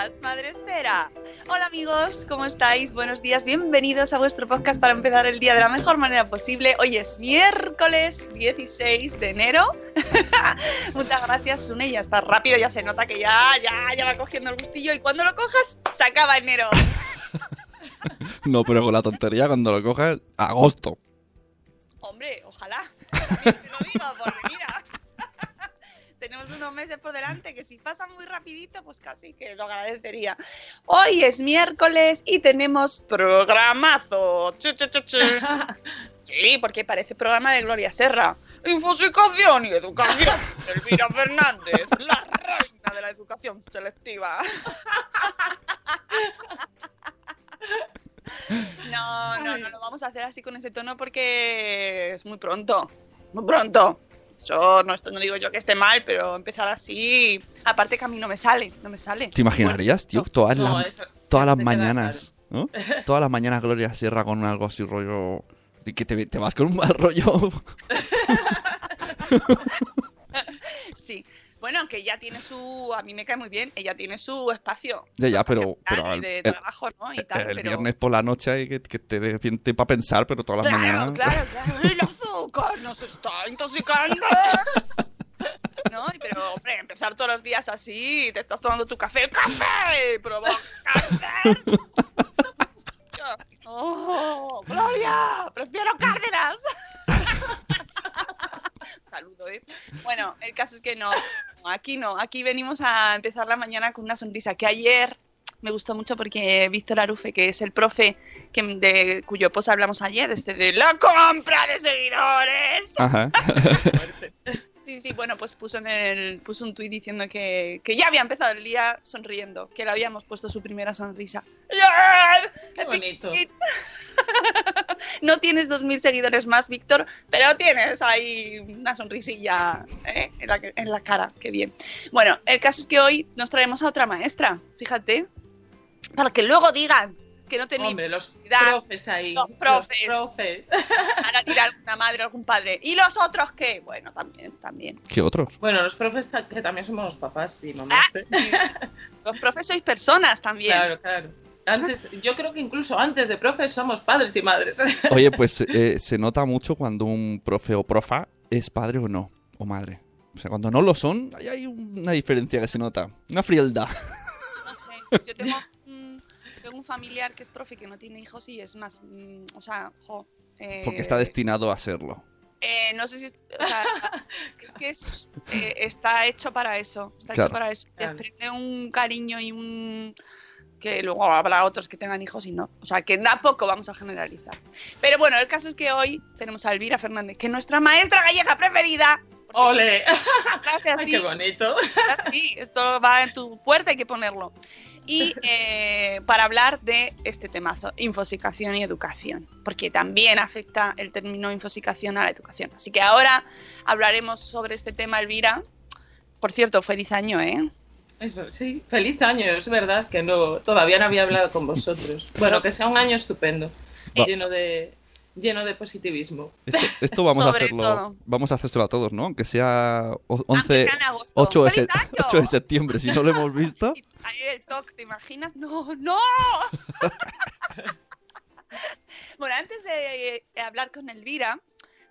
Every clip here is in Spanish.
Días, Madre Esfera. Hola amigos, ¿cómo estáis? Buenos días, bienvenidos a vuestro podcast para empezar el día de la mejor manera posible. Hoy es miércoles 16 de enero. Muchas gracias, Sune, ya está rápido, ya se nota que ya, ya, ya va cogiendo el gustillo y cuando lo cojas, se acaba enero. No, pero con la tontería cuando lo cojas, agosto. Hombre, ojalá. También te lo digo, tenemos unos meses por delante que si pasan muy rapidito, pues casi que lo agradecería. Hoy es miércoles y tenemos programazo. Chu, chu, chu, chu. Sí, porque parece programa de Gloria Serra. Infosicación y educación. Elvira Fernández, la reina de la educación selectiva. No, no, no lo vamos a hacer así con ese tono porque es muy pronto. Muy pronto. Yo no, esto no digo yo que esté mal, pero empezar así. Aparte que a mí no me sale, no me sale. ¿Te imaginarías, tío? Todas No, las, eso- todas las mañanas, ¿no? Todas las mañanas Gloria Sierra con algo así rollo... y Que te, te vas con un mal rollo. Sí. Bueno, aunque ella tiene su. A mí me cae muy bien, ella tiene su espacio. Ya, ya, pero... espacio pero y de el, trabajo, ¿no? Y tal, el pero... viernes por la noche hay que, que te dé tiempo para pensar, pero todas las Claro, mañanas... claro, claro. El azúcar nos está intoxicando. ¿No? Pero, hombre, empezar todos los días así, te estás tomando tu café, ¡el café! ¡Provoca cáncer! ¡Oh, Gloria! ¡Prefiero Cárdenas! Saludo, ¿eh? Bueno, el caso es que no, aquí no, aquí venimos a empezar la mañana con una sonrisa que ayer me gustó mucho porque Víctor Arufe, que es el profe que, de cuyo post hablamos ayer, este de la compra de seguidores. Ajá. Sí, sí, bueno, pues puso en el puso un tuit diciendo que, que ya había empezado el día sonriendo, que le habíamos puesto su primera sonrisa. Qué bonito. No tienes 2.000 seguidores más, Víctor, pero tienes ahí una sonrisilla ¿eh? en, la, en la cara. Qué bien. Bueno, el caso es que hoy nos traemos a otra maestra, fíjate, para que luego digan que no tenéis Hombre, los profes ahí. Los profes. Los profes. Para tirar alguna madre o algún padre. ¿Y los otros qué? Bueno, también, también. ¿Qué otros? Bueno, los profes que también somos los papás y mamás. ¿eh? Los profes sois personas también. Claro, claro. Antes, yo creo que incluso antes de profes somos padres y madres. Oye, pues eh, se nota mucho cuando un profe o profa es padre o no, o madre. O sea, cuando no lo son, ahí hay una diferencia que se nota. Una frialdad. No sé. Yo tengo, tengo un familiar que es profe que no tiene hijos y es más. mm, o sea, jo. eh, Porque está destinado a serlo. eh, no sé si. O sea, es que es, eh, está hecho para eso. Está Claro. hecho para eso. Claro. Desprende un cariño y un. Que luego habrá otros que tengan hijos y no. O sea, que da poco vamos a generalizar. Pero bueno, el caso es que hoy tenemos a Elvira Fernández, que es nuestra maestra gallega preferida. ¡Ole! Así. qué bonito. Sí, esto va en tu puerta, hay que ponerlo. Y eh, para hablar de este temazo, infosicación y educación, porque también afecta el término infosicación a la educación. Así que ahora hablaremos sobre este tema, Elvira. Por cierto, feliz año, ¿eh? Es sí, feliz año, es verdad que no, todavía no había hablado con vosotros. Bueno, que sea un año estupendo, lleno de, lleno de positivismo. Esto, esto vamos a hacerlo. todo. Vamos a hacérselo a todos, ¿no? Aunque sea o- 11, sea en agosto. 8, de ¡Feliz se- 8 de septiembre, si no lo hemos visto. Ahí el toque, ¿te imaginas? No, no. bueno, antes de eh, hablar con Elvira,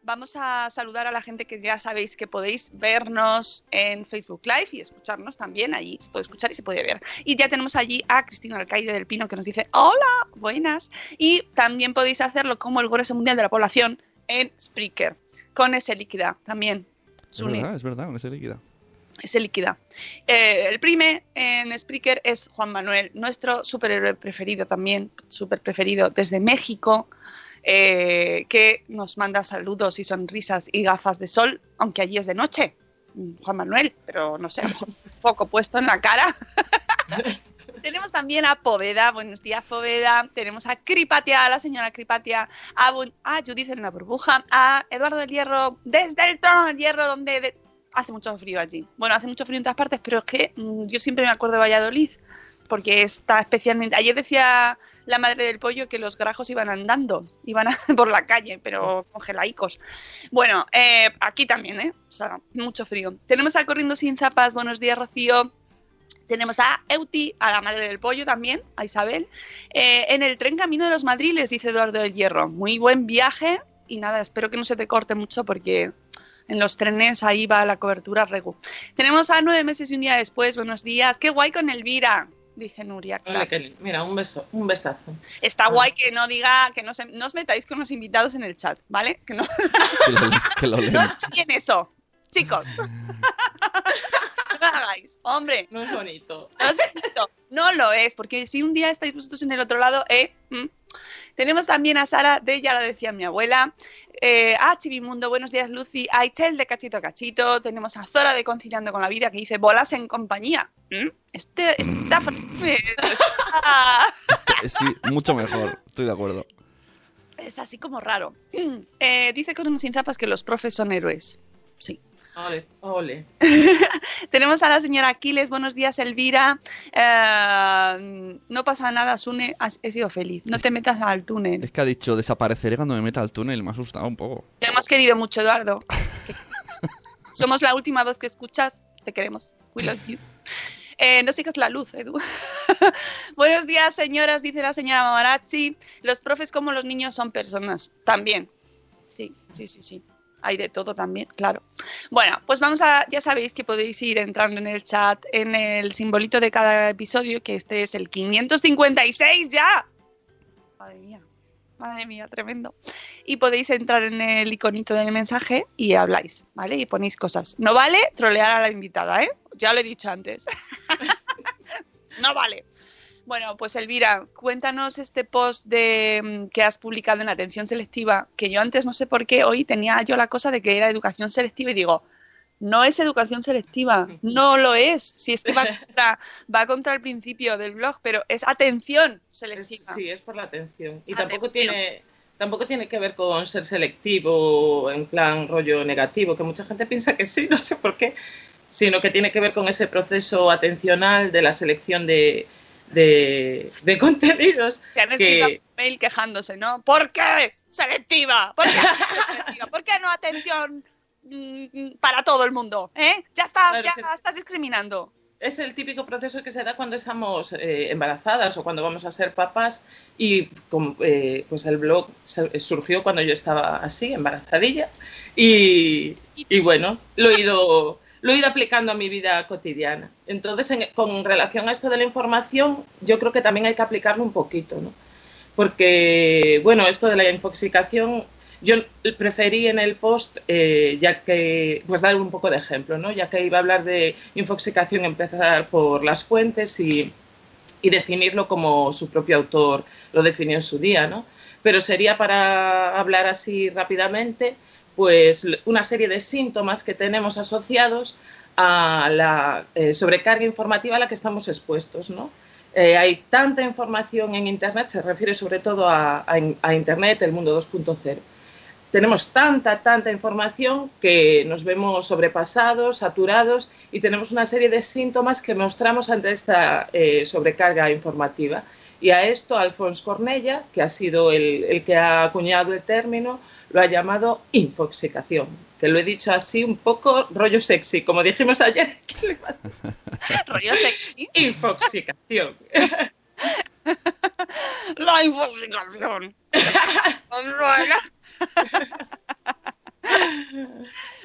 vamos a saludar a la gente que ya sabéis que podéis vernos en Facebook Live y escucharnos también. Allí se puede escuchar y se puede ver. Y ya tenemos allí a Cristina Alcaide del Pino que nos dice: Hola, buenas. Y también podéis hacerlo como el Grueso Mundial de la Población en Spreaker, con ese líquida también. Es verdad, es verdad, con ese líquida. se liquida. Eh, el prime en Spreaker es Juan Manuel, nuestro superhéroe preferido también, super preferido desde México, eh, que nos manda saludos y sonrisas y gafas de sol, aunque allí es de noche. Mm, Juan Manuel, pero no sé, foco puesto en la cara. Tenemos también a Poveda, buenos días Poveda, tenemos a Cripatia, a la señora Cripatia, a, Bu- a Judith en la burbuja, a Eduardo del Hierro, desde el trono del Hierro, donde de- hace mucho frío allí. Bueno, hace mucho frío en todas partes, pero es que mm, yo siempre me acuerdo de Valladolid, porque está especialmente... Ayer decía la madre del pollo que los grajos iban andando, iban a- por la calle, pero congelaicos. Bueno, eh, aquí también, ¿eh? O sea, mucho frío. Tenemos al Corriendo Sin Zapas, buenos días Rocío. Tenemos a Euti, a la madre del pollo también, a Isabel. Eh, en el tren Camino de los Madriles, dice Eduardo del Hierro. Muy buen viaje y nada, espero que no se te corte mucho porque en los trenes ahí va la cobertura regu. Tenemos a nueve meses y un día después, buenos días. Qué guay con Elvira, dice Nuria. Claro. Kelly. Mira, un beso, un besazo. Está guay que no diga, que no, se- no os metáis con los invitados en el chat, ¿vale? Que no, Que lo, que lo no en eso, chicos. no lo hagáis, hombre. No es bonito. No es bonito. No lo es, porque si un día estáis vosotros en el otro lado, eh, mm. Tenemos también a Sara de Ya lo decía mi abuela, eh, a Chivimundo, buenos días Lucy, a Ichel de Cachito a Cachito, tenemos a Zora de Conciliando con la Vida que dice bolas en compañía. ¿Mm? Este, está- Eh, Sí, mucho mejor, estoy de acuerdo. es así como raro. Eh, dice con sin zapas que los profes son héroes. Sí. Ole, ole. Tenemos a la señora Aquiles, buenos días Elvira. Eh, no pasa nada, Sune, has- he sido feliz. No te metas al túnel. Es que ha dicho desapareceré cuando me meta al túnel, me ha asustado un poco. Te hemos querido mucho, Eduardo. Somos la última voz que escuchas. Te queremos. We love you. Eh, no sigas la luz, Edu. Buenos días, señoras, dice la señora Mamarazzi. Los profes como los niños son personas. También. Sí, sí, sí, sí. Hay de todo también, claro. Bueno, pues vamos a, ya sabéis que podéis ir entrando en el chat, en el simbolito de cada episodio, que este es el 556 ya. Madre mía, madre mía, tremendo. Y podéis entrar en el iconito del mensaje y habláis, ¿vale? Y ponéis cosas. No vale trolear a la invitada, ¿eh? Ya lo he dicho antes. no vale. Bueno, pues Elvira, cuéntanos este post de mm, que has publicado en Atención Selectiva, que yo antes no sé por qué hoy tenía yo la cosa de que era educación selectiva y digo, no es educación selectiva, no lo es. Si es que va contra, va contra el principio del blog, pero es atención Es- selectiva. sí, es por la atención. Y Atención. tampoco tiene, tampoco tiene que ver con ser selectivo en plan rollo negativo, que mucha gente piensa que sí, no sé por qué, sino que tiene que ver con ese proceso atencional de la selección de, de, de contenidos. Que han que- escrito un mail quejándose, ¿no? ¿Por qué selectiva? ¿Por qué selectiva? ¿Por qué no atención mm, para todo el mundo? ¿Eh? Ya estás, Claro, ya que- estás discriminando. es el típico proceso que se da cuando estamos eh, embarazadas o cuando vamos a ser papás y com- eh, pues el blog se- surgió cuando yo estaba así, embarazadilla y, y bueno, lo he ido lo he ido aplicando a mi vida cotidiana. Entonces, en- con relación a esto de la información, yo creo que también hay que aplicarlo un poquito, ¿no? Porque, bueno, esto de la infoxicación, yo preferí en el post, eh, ya que, pues dar un poco de ejemplo, ¿no? Ya que iba a hablar de infoxicación, empezar por las fuentes y, y definirlo como su propio autor lo definió en su día, ¿no? Pero sería para hablar así rápidamente, pues una serie de síntomas que tenemos asociados a la eh, sobrecarga informativa a la que estamos expuestos, ¿no? Eh, hay tanta información en Internet, se refiere sobre todo a, Internet, el mundo 2.0. tenemos tanta, tanta información que nos vemos sobrepasados, saturados y tenemos una serie de síntomas que mostramos ante esta eh, sobrecarga informativa. Y a esto Alfonso Cornella, que ha sido el, el que ha acuñado el término, lo ha llamado infoxicación. Te lo he dicho así un poco rollo sexy, como dijimos ayer. rollo sexy. Infoxicación. La infoxicación.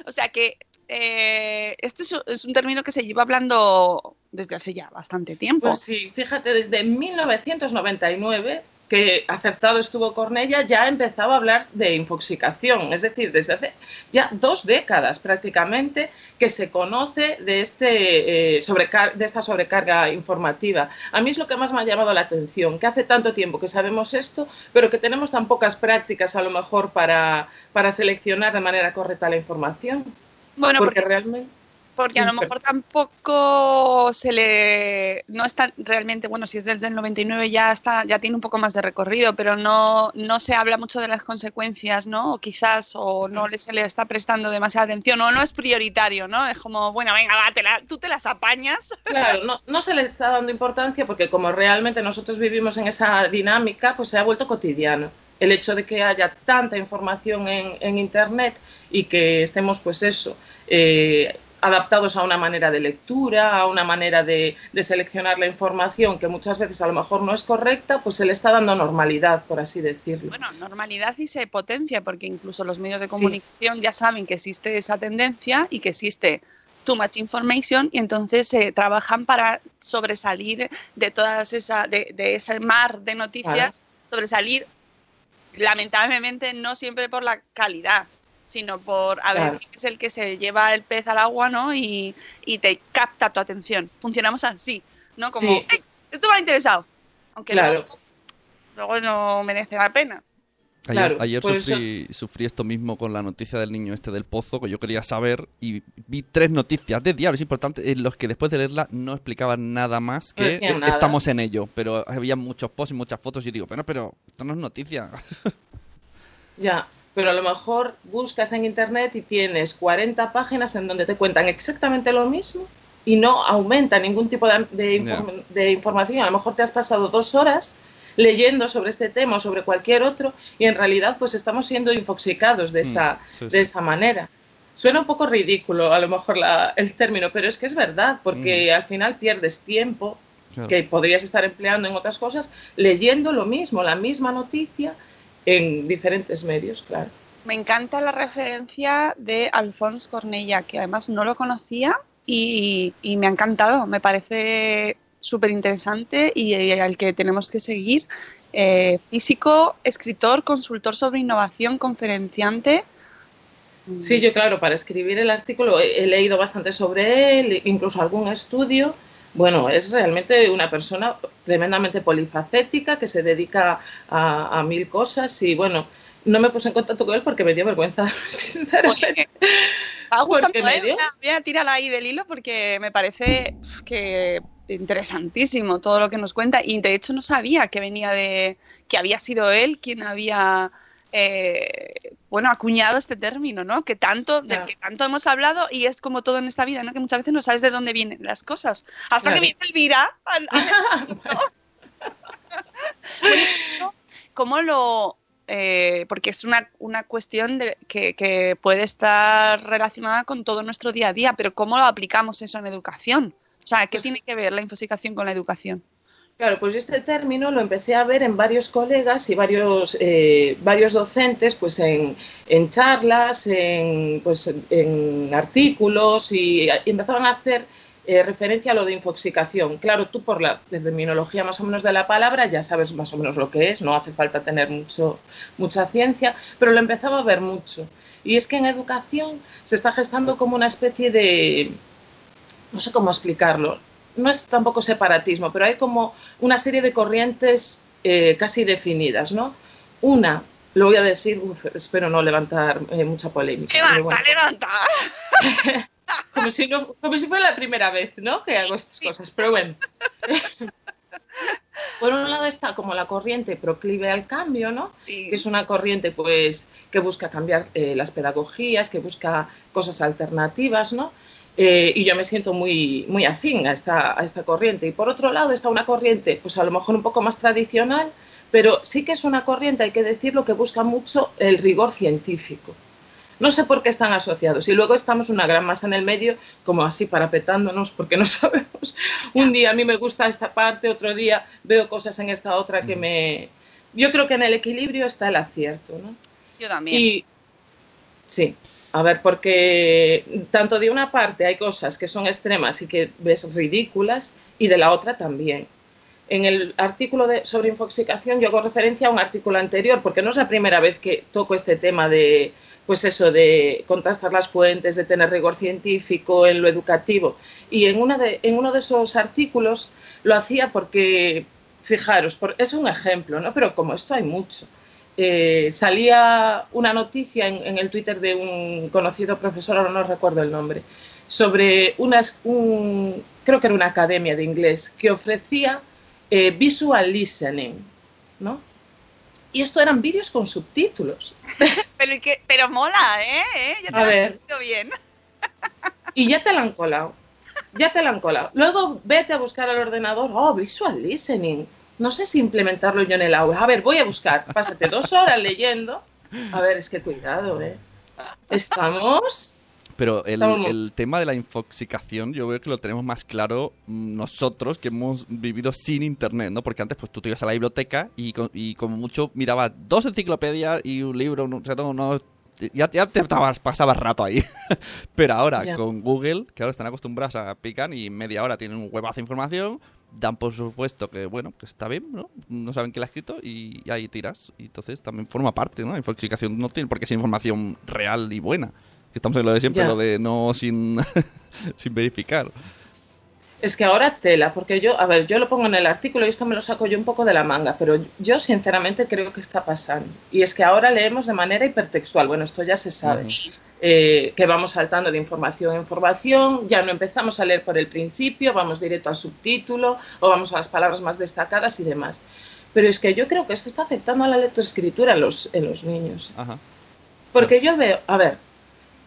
o sea que eh, esto es, es, un término que se lleva hablando desde hace ya bastante tiempo. Pues sí, fíjate, desde 1999 que aceptado estuvo Cornella, ya empezaba a hablar de infoxicación, es decir, desde hace ya dos décadas prácticamente que se conoce de, este, eh, de esta sobrecarga informativa. A mí es lo que más me ha llamado la atención, que hace tanto tiempo que sabemos esto, pero que tenemos tan pocas prácticas a lo mejor para, para seleccionar de manera correcta la información. Bueno, porque, porque realmente porque a lo mejor tampoco se le no está realmente bueno si es desde el 99 ya está ya tiene un poco más de recorrido pero no no se habla mucho de las consecuencias no o quizás o no le, se le está prestando demasiada atención o no es prioritario no es como bueno venga va, te la, tú te las apañas. Claro no, no se le está dando importancia porque como realmente nosotros vivimos en esa dinámica pues se ha vuelto cotidiano. El hecho de que haya tanta información en, en internet y que estemos pues eso eh, adaptados a una manera de lectura, a una manera de, de, seleccionar la información que muchas veces a lo mejor no es correcta, pues se le está dando normalidad, por así decirlo. Bueno, normalidad y se potencia, porque incluso los medios de comunicación sí. ya saben que existe esa tendencia y que existe too much information y entonces se eh, trabajan para sobresalir de todas esa, de, de ese mar de noticias, claro. sobresalir lamentablemente no siempre por la calidad, sino por a ver quién es el que se lleva el pez al agua, ¿no? Y, y te capta tu atención. Funcionamos así, ¿no? Como, sí. esto me ha interesado, aunque claro. luego, luego, no merece la pena. Ayer, claro, ayer sufrí, sufrí, esto mismo con la noticia del niño este del pozo, que yo quería saber, y vi tres noticias de diarios importantes en los que después de leerla no explicaban nada más que no nada. estamos en ello, pero había muchos posts y muchas fotos y yo digo, pero, pero esto no es noticia. ya, pero a lo mejor buscas en internet y tienes 40 páginas en donde te cuentan exactamente lo mismo y no aumenta ningún tipo de, de, inform yeah. de, información. A lo mejor te has pasado dos horas leyendo sobre este tema o sobre cualquier otro y en realidad pues estamos siendo infoxicados de esa, mm, sí, sí. De esa manera. Suena un poco ridículo a lo mejor la, el término, pero es que es verdad, porque mm. al final pierdes tiempo claro. que podrías estar empleando en otras cosas leyendo lo mismo, la misma noticia en diferentes medios, claro. Me encanta la referencia de Alphonse Cornella, que además no lo conocía y, y me ha encantado. Me parece súper interesante y, y, al que tenemos que seguir. Eh, físico, escritor, consultor sobre innovación, conferenciante. Sí, yo claro, para escribir el artículo he, he leído bastante sobre él, incluso algún estudio bueno, es realmente una persona tremendamente polifacética que se dedica a, a, mil cosas y bueno, no me puse en contacto con él porque me dio vergüenza, sinceramente. Dio... voy a tirarla ahí del hilo porque me parece que interesantísimo todo lo que nos cuenta y de hecho no sabía que venía de que había sido él quien había eh, bueno, acuñado este término, ¿no? Que tanto, claro. de que tanto hemos hablado y es como todo en esta vida, ¿no? Que muchas veces no sabes de dónde vienen las cosas. Hasta claro. que viene Elvira. Al, al ¿Cómo lo...? Eh, porque es una, una cuestión de, que, que, puede estar relacionada con todo nuestro día a día, pero ¿cómo lo aplicamos eso en educación? O sea, ¿qué pues, tiene que ver la infosicación con la educación? Claro, pues este término lo empecé a ver en varios colegas y varios, eh, varios docentes, pues en, en charlas, en, pues en artículos y, empezaban a hacer eh, referencia a lo de infoxicación. Claro, tú por la terminología más o menos de la palabra ya sabes más o menos lo que es, no hace falta tener mucho, mucha ciencia, pero lo empezaba a ver mucho. Y es que en educación se está gestando como una especie de, no sé cómo explicarlo, no es tampoco separatismo, pero hay como una serie de corrientes eh, casi definidas, ¿no? Una, lo voy a decir, uf, espero no levantar eh, mucha polémica. Levanta, bueno. levanta. como, si no, como si fuera la primera vez, ¿no? Que hago estas sí. cosas, pero bueno. Por un lado está como la corriente proclive al cambio, ¿no? Que es una corriente pues que busca cambiar eh, las pedagogías, que busca cosas alternativas, ¿no? Eh, y yo me siento muy, muy afín a esta, a esta corriente. Y por otro lado está una corriente, pues a lo mejor un poco más tradicional, pero sí que es una corriente, hay que decirlo, que busca mucho el rigor científico. No sé por qué están asociados. Y luego estamos una gran masa en el medio, como así parapetándonos, porque no sabemos. Un día a mí me gusta esta parte, otro día veo cosas en esta otra que me... Yo creo que en el equilibrio está el acierto, ¿no? Yo también. Y sí, a ver, porque tanto de una parte hay cosas que son extremas y que ves ridículas, y de la otra también. En el artículo de, sobre infoxicación yo hago referencia a un artículo anterior, porque no es la primera vez que toco este tema de, pues eso, de contrastar las fuentes, de tener rigor científico en lo educativo. Y en, una de, en uno de esos artículos lo hacía porque, fijaros, por, es un ejemplo, ¿no? Pero como esto hay mucho. Eh, salía una noticia en, en, el Twitter de un conocido profesor, ahora no recuerdo el nombre, sobre unas, un, creo que era una academia de inglés que ofrecía eh, visual listening, ¿no? Y esto eran vídeos con subtítulos. pero, ¿y qué? pero mola, ¿eh? ¿Eh? Ya te A lo ver. he bien. Y ya te la han colado. Ya te la han colado. Luego vete a buscar al ordenador. Oh, visual listening. No sé si implementarlo yo en el aula. A ver, voy a buscar. Pásate dos horas leyendo. A ver, es que cuidado, ¿eh? Estamos. Pero el, Estamos- el tema de la infoxicación yo veo que lo tenemos más claro nosotros que hemos vivido sin internet, ¿no? Porque antes pues tú te ibas a la biblioteca y, co- y como mucho mirabas dos enciclopedias y un libro, no, o sea, no, no- ya, ya te pasabas rato ahí. Pero ahora con Google, que ahora están acostumbrados a picar y media hora tienen un huevazo de información, dan por supuesto que bueno, que está bien, ¿no? No saben quién la ha escrito y, y ahí tiras. Y entonces también forma parte, ¿no? La infoxicación no tiene por qué ser información real y buena. Que estamos en lo de siempre, lo de no sin, sin verificar. Es que ahora tela, porque yo, a ver, yo lo pongo en el artículo y esto me lo saco yo un poco de la manga, pero yo sinceramente creo que está pasando. Y es que ahora leemos de manera hipertextual. Bueno, esto ya se sabe. eh, que vamos saltando de información en información, ya no empezamos a leer por el principio, vamos directo al subtítulo o vamos a las palabras más destacadas y demás. Pero es que yo creo que esto está afectando a la lectoescritura en los, en los niños. Ajá. Porque yo veo, a ver,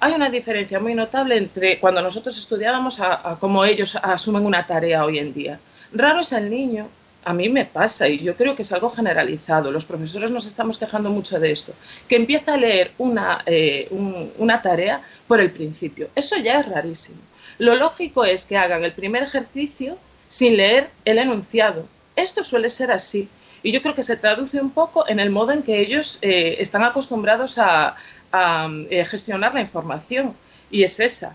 hay una diferencia muy notable entre cuando nosotros estudiábamos a, cómo ellos asumen una tarea hoy en día. Raro es el niño, a mí me pasa y yo creo que es algo generalizado. Los profesores nos estamos quejando mucho de esto, que empieza a leer una, eh, un- una tarea por el principio. Eso ya es rarísimo. Lo lógico es que hagan el primer ejercicio sin leer el enunciado. Esto suele ser así. Y yo creo que se traduce un poco en el modo en que ellos eh, están acostumbrados a, a, eh, gestionar la información. Y es esa.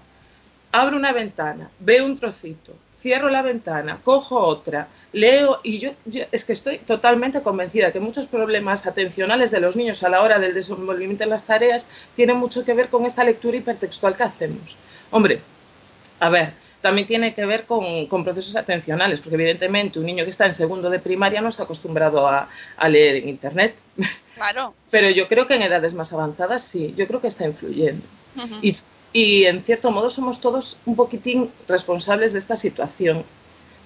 Abro una ventana, veo un trocito, cierro la ventana, cojo otra, leo y yo, yo- es que estoy totalmente convencida que muchos problemas atencionales de los niños a la hora del desenvolvimiento de las tareas tienen mucho que ver con esta lectura hipertextual que hacemos. Hombre, a ver, también tiene que ver con, con procesos atencionales, porque evidentemente un niño que está en segundo de primaria no está acostumbrado a, a leer en Internet. Claro. Pero yo creo que en edades más avanzadas sí, yo creo que está influyendo. Y, y en cierto modo somos todos un poquitín responsables de esta situación.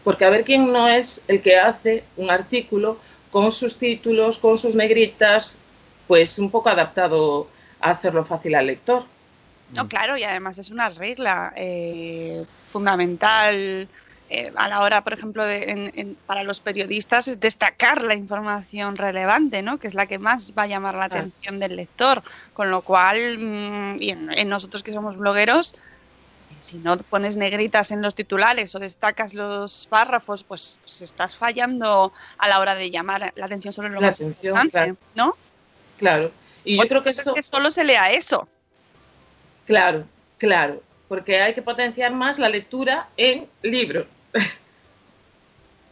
Porque a ver quién no es el que hace un artículo con sus títulos, con sus negritas, pues un poco adaptado a hacerlo fácil al lector. No, claro, y además es una regla eh, fundamental eh, a la hora, por ejemplo, de, en- en- para los periodistas es destacar la información relevante, ¿no? Que es la que más va a llamar la Claro. atención del lector. Con lo cual, mm, y en, en nosotros que somos blogueros, si no pones negritas en los titulares o destacas los párrafos, pues, pues estás fallando a la hora de llamar la atención sobre lo La más atención, importante, claro. ¿no? Claro. Y yo creo que cosa es esto... que solo se lea eso. Claro, claro, porque hay que potenciar más la lectura en libro.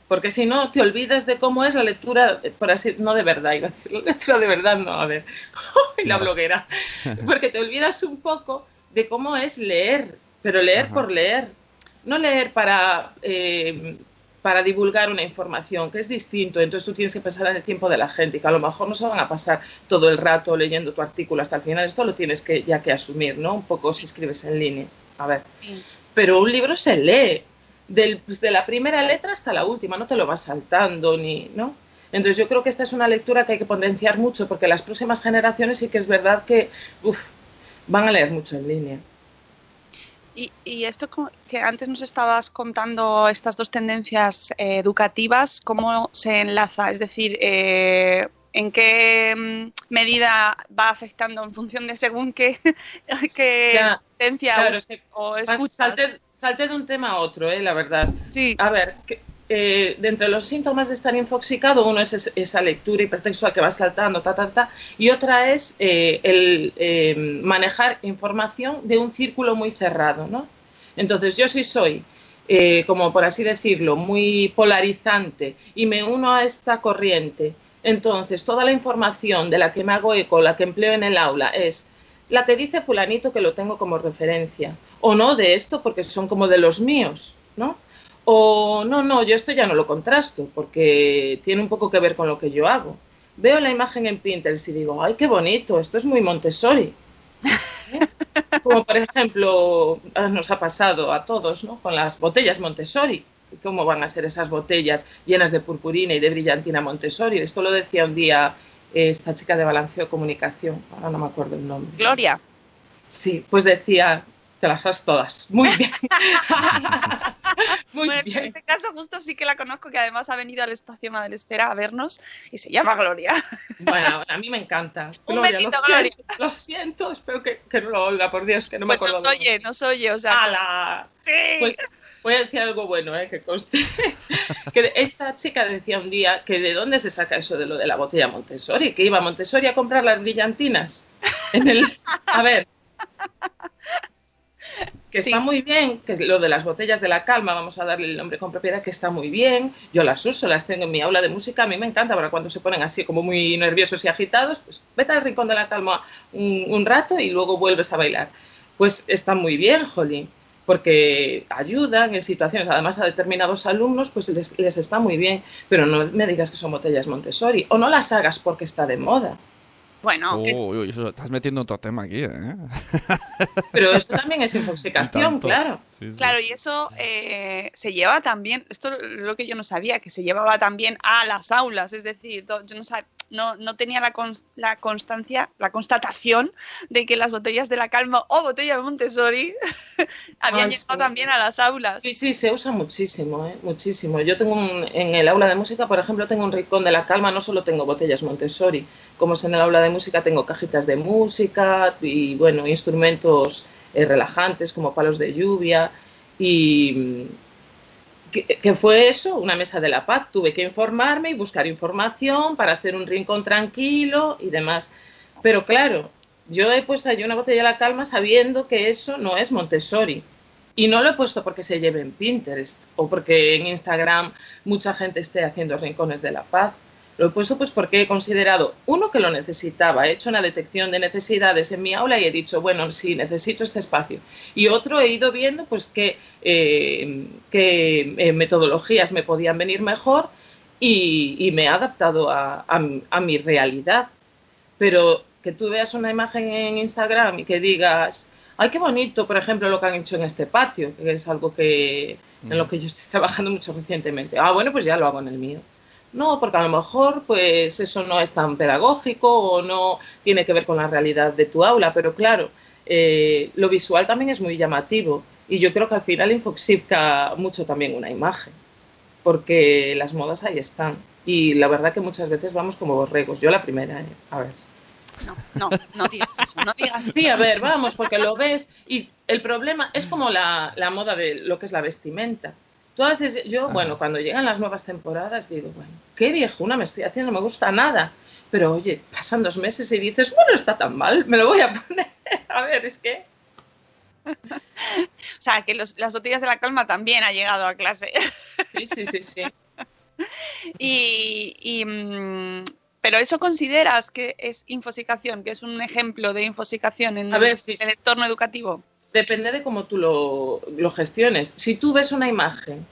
Porque si no, te olvidas de cómo es la lectura, por así, no de verdad, iba a decir, la lectura de verdad, no, a ver, y la No. bloguera. Porque te olvidas un poco de cómo es leer, pero leer Ajá. por leer, no leer para, eh, para divulgar una información, que es distinto, entonces tú tienes que pensar en el tiempo de la gente, que a lo mejor no se van a pasar todo el rato leyendo tu artículo hasta el final, esto lo tienes que ya que asumir, ¿no? Un poco si escribes en línea, a ver. Sí. Pero un libro se lee, del, pues, de la primera letra hasta la última, no te lo vas saltando ni, ¿no? Entonces yo creo que esta es una lectura que hay que potenciar mucho porque las próximas generaciones sí que es verdad que uf, van a leer mucho en línea. Y, y esto que antes nos estabas contando, estas dos tendencias eh, educativas, ¿cómo se enlaza? Es decir, eh, ¿en qué mm, medida va afectando en función de según qué, qué Ya, tendencia claro, que o escuchas? Salté, salté de un tema a otro, eh, la verdad. Sí. A ver, que, eh, de entre los síntomas de estar infoxicado, uno es es- esa lectura hipertextual que va saltando, ta, ta, ta, y otra es eh, el eh, manejar información de un círculo muy cerrado, ¿no? Entonces, yo sí soy, eh, como por así decirlo, muy polarizante y me uno a esta corriente. Entonces, toda la información de la que me hago eco, la que empleo en el aula, es la que dice fulanito que lo tengo como referencia, o no de esto porque son como de los míos, ¿no? O no, no, yo esto ya no lo contrasto porque tiene un poco que ver con lo que yo hago. Veo la imagen en Pinterest y digo, ay, qué bonito, esto es muy Montessori. ¿Eh? Como por ejemplo, ah, nos ha pasado a todos, ¿no? Con las botellas Montessori. ¿Cómo van a ser esas botellas llenas de purpurina y de brillantina Montessori? Esto lo decía un día eh, esta chica de Balanceo Comunicación, ahora no me acuerdo el nombre. Gloria. Sí, pues decía, te las has todas. Muy bien. Muy Bueno, bien. En este caso justo sí que la conozco, que además ha venido al espacio Madresfera a vernos y se llama Gloria. Bueno, a mí me encanta. Un besito, lo Gloria. siento, Lo siento, espero que, que no lo oiga, por Dios, que no Pues me acuerdo. nos de- oye, nos oye, o sea. ¡Hala! Sí. Pues voy a decir algo bueno, ¿eh? que conste. que esta chica decía un día que de dónde se saca eso de lo de la botella Montessori, que iba a Montessori a comprar las brillantinas. En el... A ver. Que está muy bien, que lo de las botellas de la calma, vamos a darle el nombre con propiedad, que está muy bien. Yo las uso, las tengo en mi aula de música, a mí me encanta, para cuando se ponen así como muy nerviosos y agitados, pues vete al rincón de la calma un, un rato y luego vuelves a bailar. Pues está muy bien, Jolín porque ayudan en situaciones, además a determinados alumnos, pues les, les, está muy bien, pero no me digas que son botellas Montessori, o no las hagas porque está de moda. Bueno, uy, uy, eso, estás metiendo otro tema aquí, ¿eh? Pero eso también es infoxicación, claro. Sí, sí. Claro, y eso eh, se lleva también, esto es lo que yo no sabía, que se llevaba también a las aulas, es decir, yo no, sab, no, no tenía la, con, la constancia, la constatación de que las botellas de la calma o botella de Montessori habían Ay, llegado sí. también a las aulas. Sí, sí, se usa muchísimo, ¿eh? muchísimo. Yo tengo un, en el aula de música, por ejemplo, tengo un rincón de la calma, no solo tengo botellas Montessori, como es en el aula de música, tengo cajitas de música y, bueno, instrumentos eh, relajantes como palos de lluvia y que, fue eso, una mesa de la paz. Tuve que informarme y buscar información para hacer un rincón tranquilo y demás. Pero claro, yo he puesto allí una botella de la calma sabiendo que eso no es Montessori. Y no lo he puesto porque se lleve en Pinterest o porque en Instagram mucha gente esté haciendo rincones de la paz. Lo he puesto pues porque he considerado, uno, que lo necesitaba, he hecho una detección de necesidades en mi aula y he dicho, bueno, sí, necesito este espacio. Y otro, he ido viendo pues qué eh, qué, eh, metodologías me podían venir mejor y, y me he adaptado a, a, a, mi realidad. Pero que tú veas una imagen en Instagram y que digas, ay, qué bonito, por ejemplo, lo que han hecho en este patio, que es algo que, en lo que yo estoy trabajando mucho recientemente. Ah, bueno, pues ya lo hago en el mío. No, porque a lo mejor pues eso no es tan pedagógico o no tiene que ver con la realidad de tu aula, pero claro, eh, lo visual también es muy llamativo y yo creo que al final infoxica mucho también una imagen, porque las modas ahí están y la verdad que muchas veces vamos como borregos, yo la primera, ¿eh? a ver. No, no, no digas eso, no digas Sí, a ver, vamos, porque lo ves y el problema es como la, la moda de lo que es la vestimenta. Veces, yo, bueno, cuando llegan las nuevas temporadas, digo, bueno, qué viejuna me estoy haciendo, no me gusta nada. Pero oye, pasan dos meses y dices, bueno, no está tan mal, me lo voy a poner. A ver, es que. o sea, que los, las botellas de la calma también ha llegado a clase. Sí, sí, sí, sí. y, y mmm, pero eso consideras que es infosicación, que es un ejemplo de infosicación en, a ver, sí. el entorno educativo. Depende de cómo tú lo, lo, gestiones. Si tú ves una imagen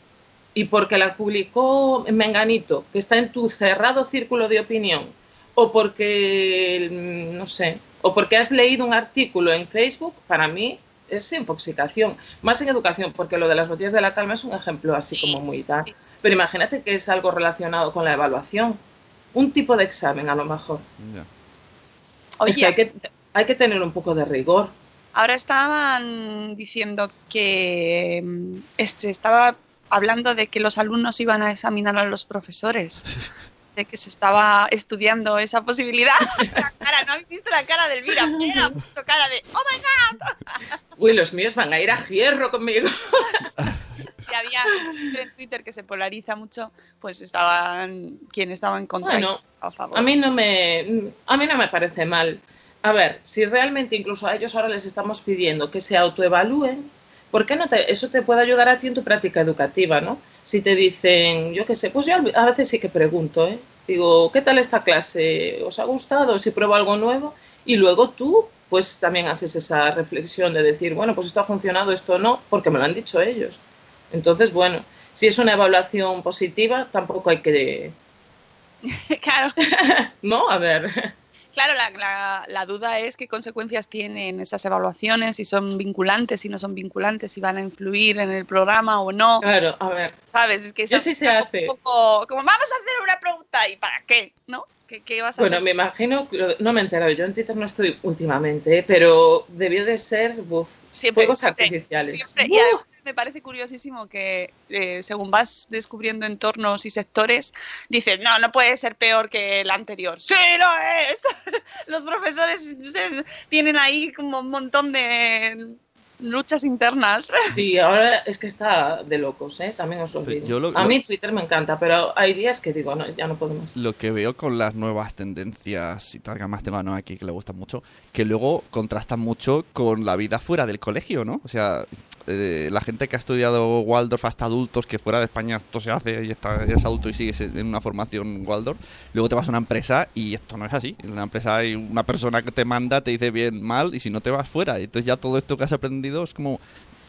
y porque la publicó Menganito, que está en tu cerrado círculo de opinión, o porque, no sé, o porque has leído un artículo en Facebook, para mí es infoxicación, más en educación, porque lo de las botellas de la calma es un ejemplo así como muy tal. Pero imagínate que es algo relacionado con la evaluación, un tipo de examen a lo mejor. Es que hay, que hay que tener un poco de rigor. Ahora estaban diciendo que mm, este, estaba hablando de que los alumnos iban a examinar a los profesores. De que se estaba estudiando esa posibilidad. La cara, ¿no habéis visto la cara de Elvira? Era puesto cara de ¡Oh my god! Uy, los míos van a ir a hierro conmigo. Y había en Twitter que se polariza mucho, pues estaban quien estaba en contra y Bueno, a favor. A mí no me, a mí no me parece mal. A ver, si realmente incluso a ellos ahora les estamos pidiendo que se autoevalúen, ¿por qué no te, eso te puede ayudar a ti en tu práctica educativa, ¿no? Si te dicen, yo qué sé, pues yo a veces sí que pregunto, ¿eh? Digo, ¿qué tal esta clase? ¿Os ha gustado? Si pruebo algo nuevo. Y luego tú, pues también haces esa reflexión de decir, bueno, pues esto ha funcionado, esto no, porque me lo han dicho ellos. Entonces, bueno, si es una evaluación positiva, tampoco hay que... claro. no, a ver. Claro, la, la- la duda es qué consecuencias tienen esas evaluaciones, si son vinculantes, si no son vinculantes, si van a influir en el programa o no. Claro, a ver. ¿Sabes? Es que Yo eso sí es se hace. un poco como vamos a hacer una pregunta y ¿para qué? ¿No? ¿Qué, qué vas a Bueno, hacer? me imagino, que- no me he enterado, yo en Twitter no estoy últimamente, ¿eh? pero debió de ser buf, Siempre, fuegos siempre, artificiales. Siempre. Y además me parece curiosísimo que eh, según vas descubriendo entornos y sectores, dices, no, no puede ser peor que el anterior. Sí, lo es. Los profesores tienen ahí como un montón de luchas internas. Sí, ahora es que está de locos, ¿eh? también os lo digo. yo lo- a lo- mí Twitter me encanta, pero hay días que digo, no, ya no puedo más. Lo que veo con las nuevas tendencias y tal, que además tengo a Noa aquí que le gusta mucho, que luego contrastan mucho con la vida fuera del colegio, ¿no? O sea, eh, la gente que ha estudiado Waldorf hasta adultos, que fuera de España esto se hace y está, eres adulto y sigues en una formación Waldorf, luego te vas a una empresa y esto no es así. En una empresa hay una persona que te manda, te dice bien, mal, y si no te vas fuera. Entonces ya todo esto que has aprendido es como...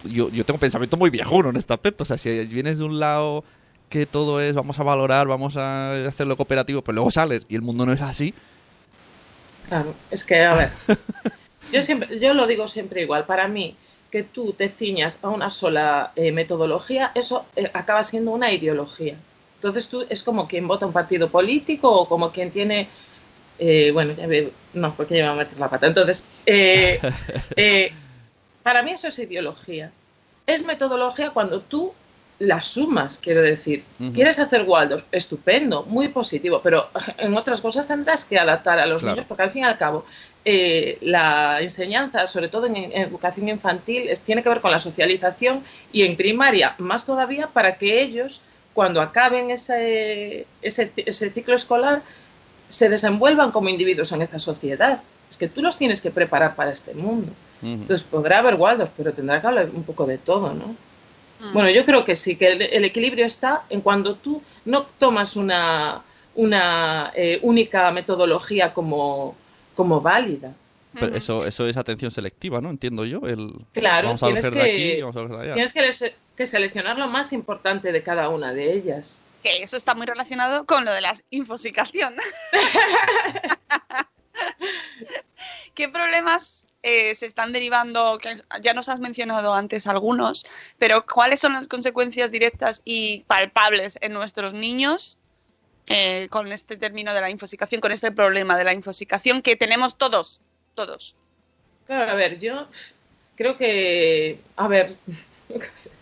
Yo, yo tengo pensamiento muy viejuno en este aspecto. O sea, si vienes de un lado que todo es vamos a valorar, vamos a hacerlo cooperativo, pero luego sales y el mundo no es así. Claro, es que, a ver, yo, siempre, yo lo digo siempre igual, para mí, que tú te ciñas a una sola eh, metodología, eso eh, acaba siendo una ideología. Entonces tú es como quien vota un partido político o como quien tiene, eh, bueno, ya veo, no, porque ya me va a meter la pata. Entonces, eh, para mí eso es ideología. Es metodología cuando tú la sumas, quiero decir. ¿Quieres hacer Waldorf? Estupendo, muy positivo, pero en otras cosas tendrás que adaptar a los Claro. niños porque al fin y al cabo eh, la enseñanza, sobre todo en, en educación infantil, es- tiene que ver con la socialización y en primaria más todavía para que ellos, cuando acaben ese, ese, ese ciclo escolar, se desenvuelvan como individuos en esta sociedad. Es que tú los tienes que preparar para este mundo. Entonces podrá haber Waldorf, pero tendrá que hablar un poco de todo, ¿no? Bueno, yo creo que sí, que el, el equilibrio está en cuando tú no tomas una, una eh, única metodología como, como válida. Pero eso, eso es atención selectiva, ¿no? Entiendo yo. El, Claro, vamos a tienes de aquí que, vamos a coger de allá. tienes que, les- que seleccionar lo más importante de cada una de ellas. Que eso está muy relacionado con lo de la infosicación. ¿Qué problemas eh, se están derivando? Que ya nos has mencionado antes algunos, pero ¿cuáles son las consecuencias directas y palpables en nuestros niños eh, con este término de la infosicación, con este problema de la infosicación que tenemos todos? Todos. Claro, a ver, yo creo que, a ver,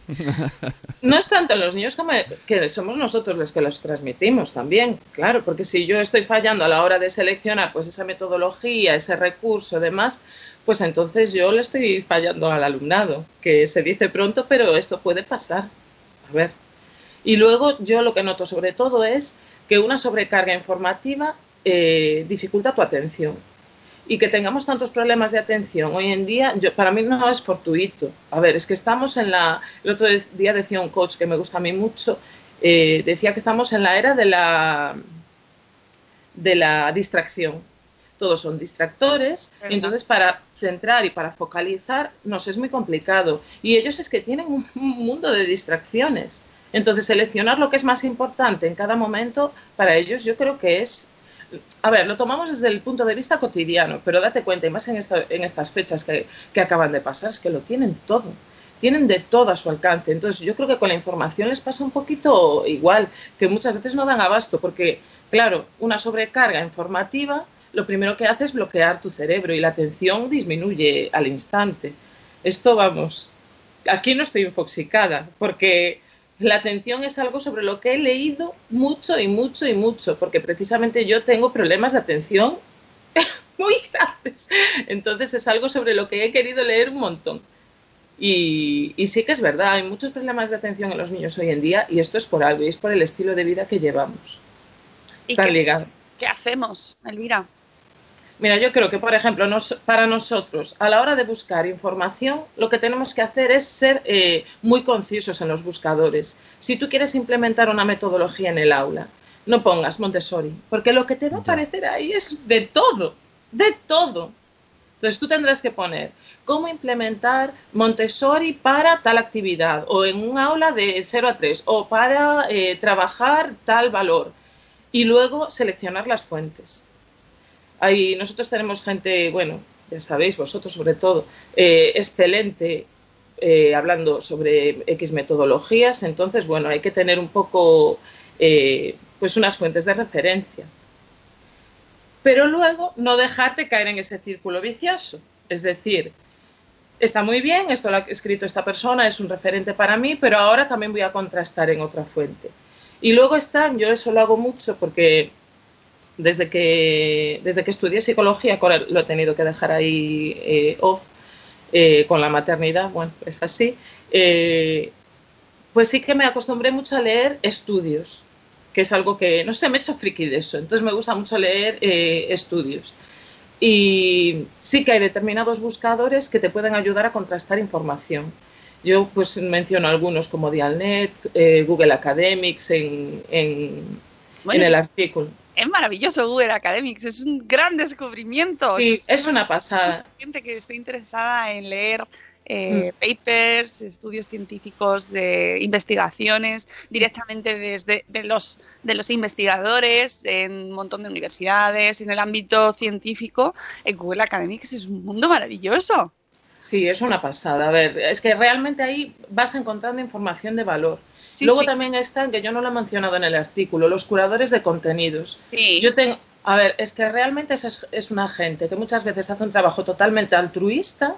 no es tanto en los niños como que somos nosotros los que los transmitimos también, claro, porque si yo estoy fallando a la hora de seleccionar pues esa metodología, ese recurso, demás, pues entonces yo le estoy fallando al alumnado, que se dice pronto, pero esto puede pasar. A ver. Y luego yo lo que noto sobre todo es que una sobrecarga informativa eh, dificulta tu atención y que tengamos tantos problemas de atención hoy en día, yo, para mí no es fortuito. A ver, es que estamos en la... El otro día decía un coach que me gusta a mí mucho, eh, decía que estamos en la era de la, de la distracción. Todos son distractores, entonces para centrar y para focalizar nos es muy complicado. Y ellos es que tienen un mundo de distracciones. Entonces seleccionar lo que es más importante en cada momento, para ellos yo creo que es a ver, lo tomamos desde el punto de vista cotidiano, pero date cuenta, y más en, en estas fechas que, que acaban de pasar, es que lo tienen todo. Tienen de todo a su alcance. Entonces, yo creo que con la información les pasa un poquito igual, que muchas veces no dan abasto, porque, claro, una sobrecarga informativa lo primero que hace es bloquear tu cerebro y la atención disminuye al instante. Esto, vamos, aquí no estoy infoxicada, porque la atención es algo sobre lo que he leído mucho y mucho y mucho, porque precisamente yo tengo problemas de atención muy grandes. Entonces es algo sobre lo que he querido leer un montón. Y, y sí que es verdad, hay muchos problemas de atención en los niños hoy en día y esto es por algo, y es por el estilo de vida que llevamos. ¿Y Está qué, ligado. qué hacemos, Elvira? Mira, yo creo que, por ejemplo, nos- para nosotros, a la hora de buscar información, lo que tenemos que hacer es ser eh, muy concisos en los buscadores. Si tú quieres implementar una metodología en el aula, no pongas Montessori, porque lo que te va a aparecer ahí es de todo, de todo. Entonces tú tendrás que poner cómo implementar Montessori para tal actividad, o en un aula de 0 a 3, o para eh, trabajar tal valor, y luego seleccionar las fuentes. Hay, nosotros tenemos gente, bueno, ya sabéis, vosotros sobre todo, eh, excelente eh, hablando sobre X metodologías, entonces, bueno, hay que tener un poco, eh, pues unas fuentes de referencia. Pero luego no dejarte caer en ese círculo vicioso. Es decir, está muy bien, esto lo ha escrito esta persona, es un referente para mí, pero ahora también voy a contrastar en otra fuente. Y luego están, yo eso lo hago mucho porque desde que, desde que estudié psicología, lo he tenido que dejar ahí eh, off, eh, con la maternidad, bueno, es así, eh, pues sí que me acostumbré mucho a leer estudios, que es algo que, no sé, me he hecho friki de eso, entonces me gusta mucho leer eh, estudios. Y sí que hay determinados buscadores que te pueden ayudar a contrastar información. Yo pues menciono algunos como Dialnet, Google Academics en, en, Bueno, en el artículo. Es maravilloso Google Academics, es un gran descubrimiento. Sí, Yo es una pasada. Gente que esté interesada en leer eh, papers, estudios científicos de investigaciones directamente desde de los, de los investigadores en un montón de universidades, en el ámbito científico, en Google Academics es un mundo maravilloso. Sí, es una pasada. A ver, es que realmente ahí vas encontrando información de valor. Sí, Luego sí. también están, que yo no lo he mencionado en el artículo, los curadores de contenidos. Sí. Yo tengo, a ver, es que realmente es, es una gente que muchas veces hace un trabajo totalmente altruista,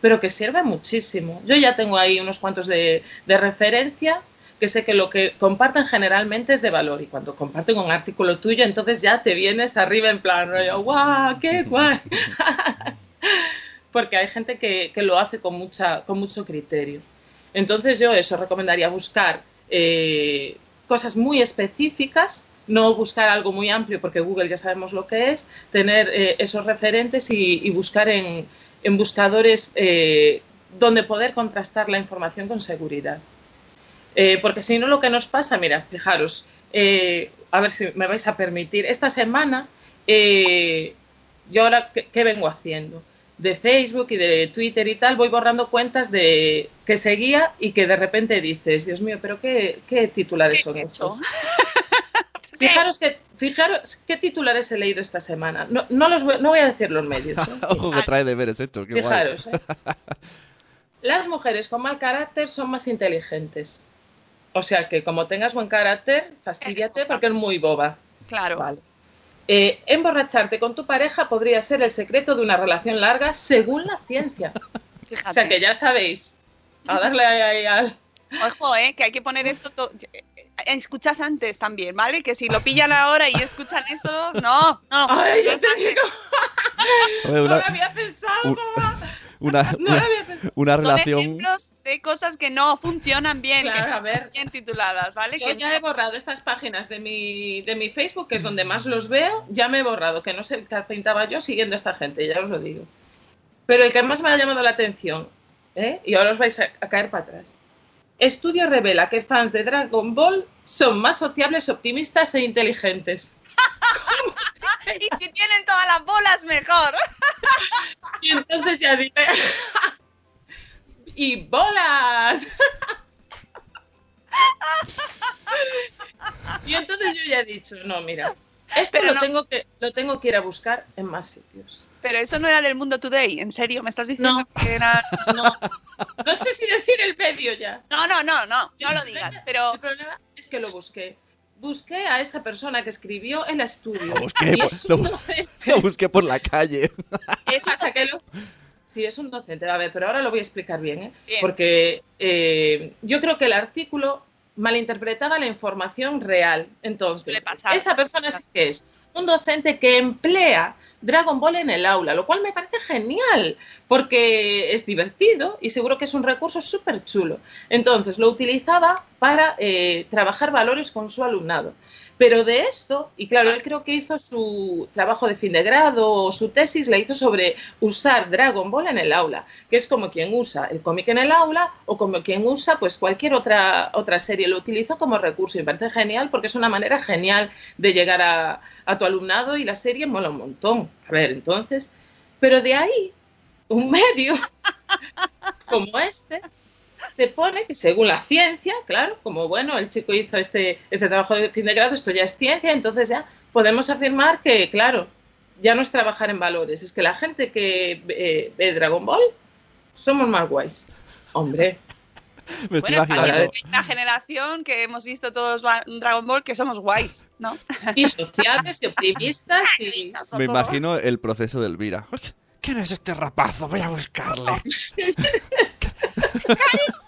pero que sirve muchísimo. Yo ya tengo ahí unos cuantos de, de referencia que sé que lo que comparten generalmente es de valor y cuando comparten un artículo tuyo, entonces ya te vienes arriba en plan, rollo, ¡guau! ¡Qué guay! Porque hay gente que, que lo hace con, mucha, con mucho criterio. Entonces yo eso recomendaría buscar eh, cosas muy específicas, no buscar algo muy amplio porque Google ya sabemos lo que es, tener eh, esos referentes y, buscar en, buscadores eh, donde poder contrastar la información con seguridad. Porque si no lo que nos pasa, mira, fijaros, a ver si me vais a permitir, esta semana yo ahora, ¿qué, qué vengo haciendo? De Facebook y de Twitter y tal, voy borrando cuentas de que seguía y que de repente dices, Dios mío, pero qué, qué titulares son estos. Fijaros que, fijaros qué titulares he leído esta semana. No, no los voy, no voy a decir los medios. ¿eh? Ojo que trae deberes esto, qué guay. Fijaros. ¿eh? Las mujeres con mal carácter son más inteligentes. O sea que como tengas buen carácter, fastidiate porque es muy boba. Claro. Vale. Eh, emborracharte con tu pareja podría ser el secreto de una relación larga según la ciencia. O sea que ya sabéis, a darle ahí al... Ojo, eh, que hay que poner esto todo. Escuchad antes también, ¿vale? Que si lo pillan ahora y escuchan esto, no, no. Ay, yo te digo. No lo había pensado. un- una, No una, Son relación. ejemplos de cosas que no funcionan bien, Claro, que a ver. bien tituladas, ¿vale? Yo Que ya he borrado estas páginas de mi, de mi Facebook, que es donde más los veo, ya me he borrado, que no sé qué pintaba yo siguiendo a esta gente, ya os lo digo. Pero el que más me ha llamado la atención, ¿eh? y ahora os vais a, a caer para atrás. Estudio revela que fans de Dragon Ball son más sociables, optimistas e inteligentes. y si tienen todas las bolas, mejor. Y entonces ya dice... ¡Y bolas! y entonces yo ya he dicho, no, mira, Esto Pero lo, no- tengo que, lo tengo que ir a buscar en más sitios. Pero eso no era del Mundo Today, en serio, me estás diciendo que era... No, no sé si decir el medio ya. No, no, no, no, no lo digas, pero... El problema es que lo busqué. Busqué a esta persona que escribió el estudio. Lo busqué, y por- es lo un docente. Lo busqué por la calle. ¿Qué pasa? Que lo- Sí, es un docente. A ver, pero ahora lo voy a explicar bien, ¿eh? Bien. Porque eh, yo creo que el artículo malinterpretaba la información real. Entonces, esa persona sí que es un docente que emplea Dragon Ball en el aula, lo cual me parece genial, porque es divertido y seguro que es un recurso súper chulo. Entonces, lo utilizaba para eh, trabajar valores con su alumnado. Pero de esto, y claro, él creo que hizo su trabajo de fin de grado o su tesis, la hizo sobre usar Dragon Ball en el aula, que es como quien usa el cómic en el aula o como quien usa pues cualquier otra, otra serie. Lo utilizó como recurso y me parece genial porque es una manera genial de llegar a, a tu alumnado y la serie mola un montón. A ver, entonces, pero de ahí, un medio como este te pone que según la ciencia, claro, como bueno, el chico hizo este, este trabajo de fin de grado, esto ya es ciencia, entonces ya podemos afirmar que, claro, ya no es trabajar en valores, es que la gente que eh, ve Dragon Ball somos más guays. Hombre, Me estoy Bueno, es una generación que hemos visto todos Dragon Ball que somos guays, ¿no? y sociales y optimistas y... Me imagino el proceso de Elvira. ¿Quién es este rapazo? Voy a buscarle.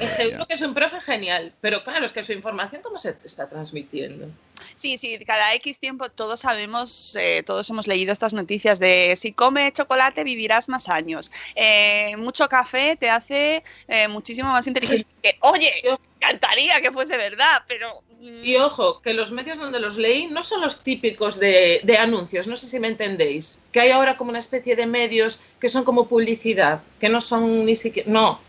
Y seguro que es un profe genial, pero claro, es que su información, ¿cómo se está transmitiendo? Sí, sí, cada X tiempo todos sabemos, eh, todos hemos leído estas noticias de si come chocolate vivirás más años. Eh, mucho café te hace eh, muchísimo más inteligente. Que, oye, me encantaría que fuese verdad, pero... Y ojo, que los medios donde los leí no son los típicos de, de anuncios, no sé si me entendéis, que hay ahora como una especie de medios que son como publicidad, que no son ni siquiera... No.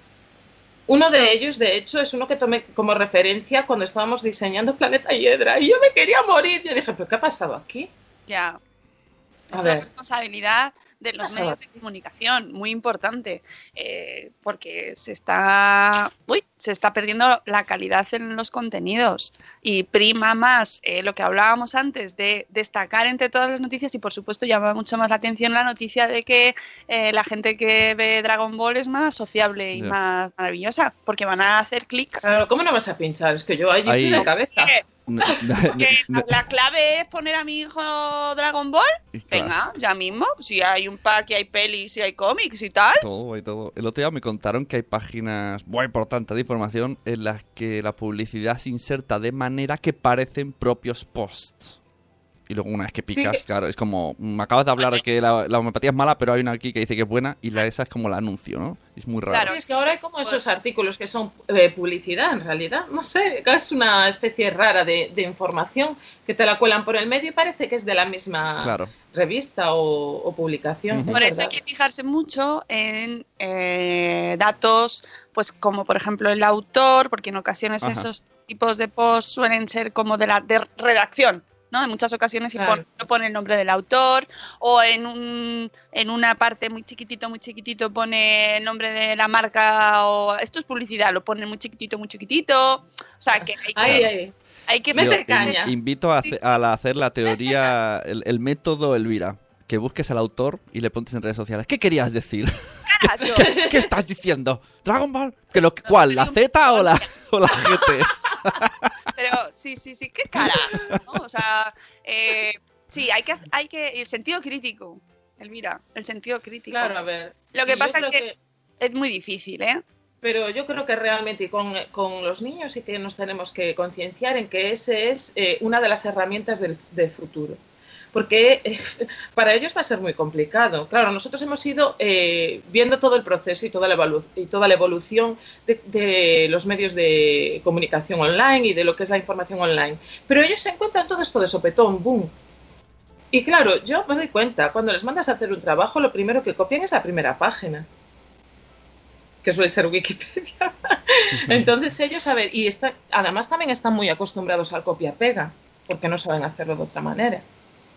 Uno de ellos, de hecho, es uno que tomé como referencia cuando estábamos diseñando Planeta Hiedra y yo me quería morir. Yo dije, ¿pero qué ha pasado aquí? Ya. A Es ver. una responsabilidad de los Pasaba. medios de comunicación, muy importante, eh, porque se está, uy, se está perdiendo la calidad en los contenidos y prima más eh, lo que hablábamos antes de destacar entre todas las noticias y por supuesto llama mucho más la atención la noticia de que eh, la gente que ve Dragon Ball es más sociable y Ya. más maravillosa, porque van a hacer clic. Claro, ¿cómo no vas a pinchar? Es que yo allí Ahí- fui de cabeza. No, no, Que no, la clave es poner a mi hijo Dragon Ball. Venga, ya mismo. Si hay un pack, y hay pelis, si hay cómics y tal. Todo, y todo. El otro día me contaron que hay páginas muy importantes de información en las que la publicidad se inserta de manera que parecen propios posts. Y luego una vez que picas, que- claro, es como, me acabas de hablar que la, la homeopatía es mala, pero hay una aquí que dice que es buena y la esa es como el anuncio, ¿no? Es muy raro. Sí, es que ahora hay como esos artículos que son eh, publicidad, en realidad. No sé, es una especie rara de, de información que te la cuelan por el medio y parece que es de la misma Claro. revista o, o publicación. Es Por eso hay que fijarse mucho en eh, datos, pues como por ejemplo el autor, porque en ocasiones Ajá. esos tipos de posts suelen ser como de la de redacción. ¿No? En muchas ocasiones y Claro. pon- pone el nombre del autor o en, un, en una parte muy chiquitito, muy chiquitito pone el nombre de la marca o esto es publicidad, lo pone muy chiquitito, muy chiquitito. O sea, que hay que, Ahí, ahí. hay que Yo Mete in- caña. invito a, hace- a la- hacer la teoría, el, el método Elvira. Que busques al autor y le preguntes en redes sociales. ¿Qué querías decir? Carajo. ¿Qué, qué estás diciendo? ¿Dragon Ball? ¿Que lo, ¿Cuál? ¿La Z o la, o la GT? Pero sí, sí, sí, qué cara. ¿no? O sea, eh, sí, hay que, hay que. El sentido crítico, Elvira, el sentido crítico. Claro, a ver. Lo que pasa es que, es muy difícil, ¿eh? Pero yo creo que realmente con, con los niños sí que nos tenemos que concienciar en que ese es eh, una de las herramientas del, del futuro. Porque eh, para ellos va a ser muy complicado. Claro, nosotros hemos ido eh, viendo todo el proceso y toda la, evolu- y toda la evolución de, de los medios de comunicación online y de lo que es la información online. Pero ellos se encuentran todo esto de sopetón, boom. Y claro, yo me doy cuenta, cuando les mandas a hacer un trabajo, lo primero que copian es la primera página que suele ser Wikipedia. Entonces ellos, a ver, y está, además también están muy acostumbrados al copia-pega, porque no saben hacerlo de otra manera.